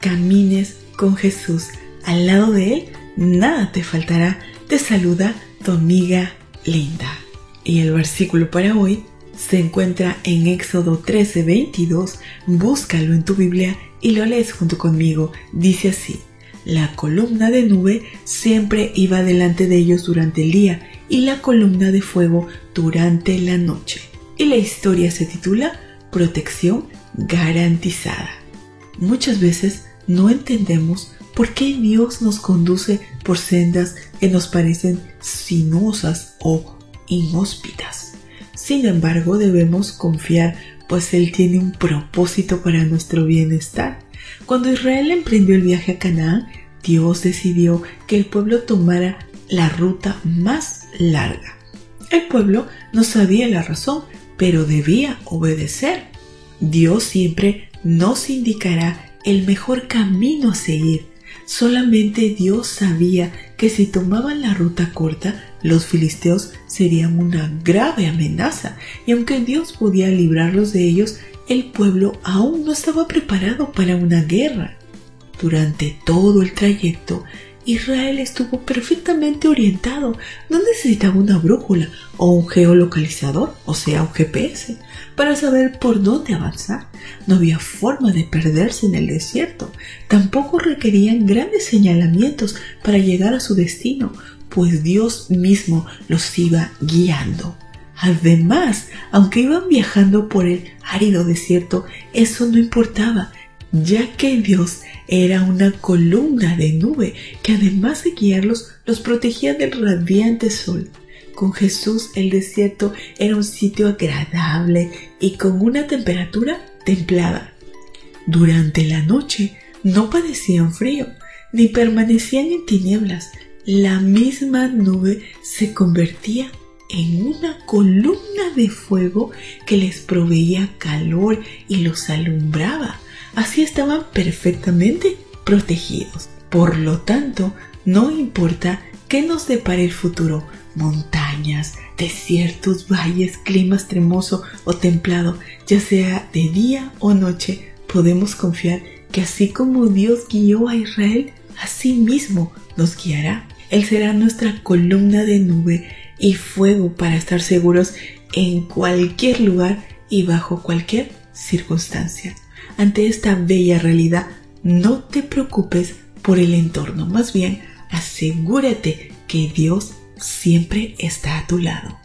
camines con Jesús. Al lado de Él, nada te faltará. Te saluda tu amiga Linda. Y el versículo para hoy se encuentra en Éxodo 13, 22. Búscalo en tu Biblia y lo lees junto conmigo. Dice así. La columna de nube siempre iba delante de ellos durante el día y la columna de fuego durante la noche. Y la historia se titula Protección garantizada. Muchas veces no entendemos por qué Dios nos conduce por sendas que nos parecen sinuosas o inhóspitas. Sin embargo, debemos confiar, pues Él tiene un propósito para nuestro bienestar. Cuando Israel emprendió el viaje a Canaán, Dios decidió que el pueblo tomara la ruta más larga. El pueblo no sabía la razón, pero debía obedecer. Dios siempre nos indicará el mejor camino a seguir. Solamente Dios sabía que si tomaban la ruta corta, los filisteos serían una grave amenaza, y aunque Dios podía librarlos de ellos, el pueblo aún no estaba preparado para una guerra. Durante todo el trayecto, Israel estuvo perfectamente orientado. No necesitaba una brújula o un geolocalizador, o sea, un GPS, para saber por dónde avanzar. No había forma de perderse en el desierto. Tampoco requerían grandes señalamientos para llegar a su destino, pues Dios mismo los iba guiando. Además, aunque iban viajando por el árido desierto, eso no importaba, ya que Dios era una columna de nube que además de guiarlos los protegía del radiante sol. Con Jesús el desierto era un sitio agradable y con una temperatura templada. Durante la noche no padecían frío ni permanecían en tinieblas. La misma nube se convertía en una columna de fuego que les proveía calor y los alumbraba. Así estaban perfectamente protegidos. Por lo tanto, no importa qué nos depare el futuro, montañas, desiertos, valles, clima extremoso o templado, ya sea de día o noche, podemos confiar que así como Dios guió a Israel, así mismo nos guiará. Él será nuestra columna de nube y fuego para estar seguros en cualquier lugar y bajo cualquier circunstancia ante esta bella realidad, no te preocupes por el entorno, más bien asegúrate que Dios siempre está a tu lado.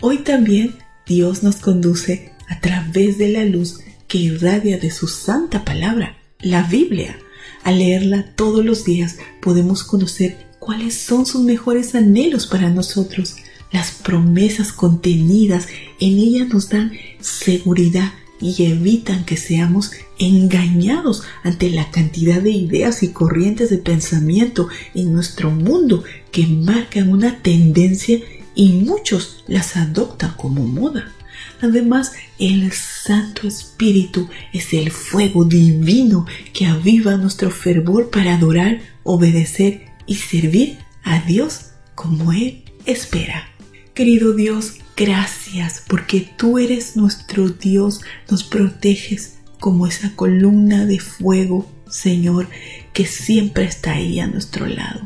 Hoy también Dios nos conduce a través de la luz que irradia de su santa palabra, la Biblia. Al leerla todos los días podemos conocer cuáles son sus mejores anhelos para nosotros. Las promesas contenidas en ella nos dan seguridad y evitan que seamos engañados ante la cantidad de ideas y corrientes de pensamiento en nuestro mundo que marcan una tendencia y muchos las adoptan como moda. Además, el Santo Espíritu es el fuego divino que aviva nuestro fervor para adorar, obedecer y servir a Dios como Él espera. Querido Dios, Gracias porque tú eres nuestro Dios, nos proteges como esa columna de fuego, Señor, que siempre está ahí a nuestro lado.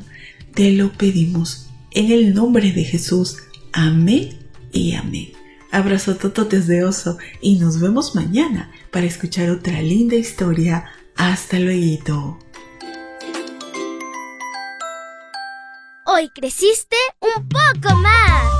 Te lo pedimos en el nombre de Jesús. Amén y amén. Abrazo tototes de oso y nos vemos mañana para escuchar otra linda historia. Hasta luego. Hoy creciste un poco más.